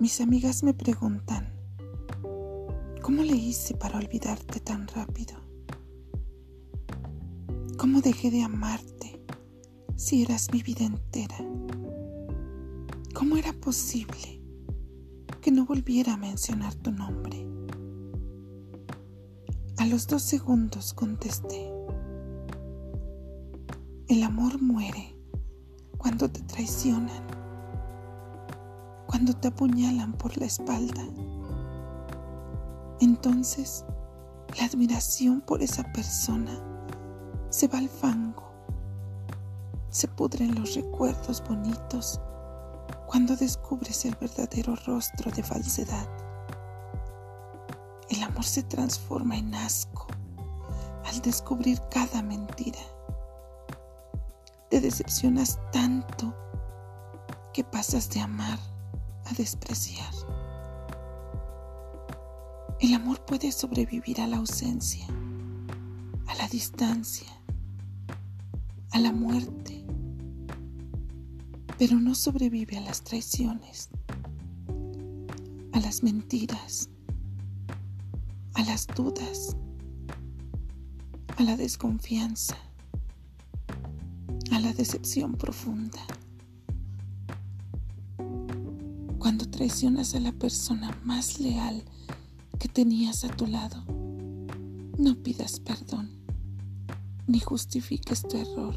Mis amigas me preguntan, ¿cómo le hice para olvidarte tan rápido? ¿Cómo dejé de amarte si eras mi vida entera? ¿Cómo era posible que no volviera a mencionar tu nombre? A los dos segundos contesté, el amor muere cuando te traicionan, cuando te apuñalan por la espalda. Entonces, la admiración por esa persona se va al fango, se pudren los recuerdos bonitos cuando descubres el verdadero rostro de falsedad. El amor se transforma en asco al descubrir cada mentira. Te decepcionas tanto que pasas de amar despreciar. El amor puede sobrevivir a la ausencia, a la distancia, a la muerte pero no sobrevive a las traiciones, a las mentiras, a las dudas, a la desconfianza, a la decepción profunda. Cuando traicionas a la persona más leal que tenías a tu lado, no pidas perdón ni justifiques tu error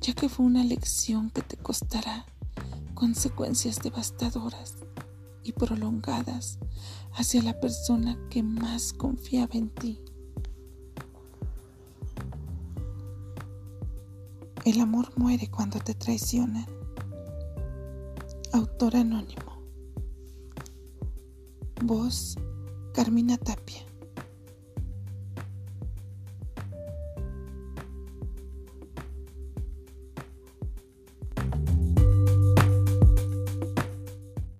ya que fue una lección que te costará consecuencias devastadoras y prolongadas hacia la persona que más confiaba en ti. El amor muere cuando te traicionan. Autor anónimo. Voz Carmina Tapia.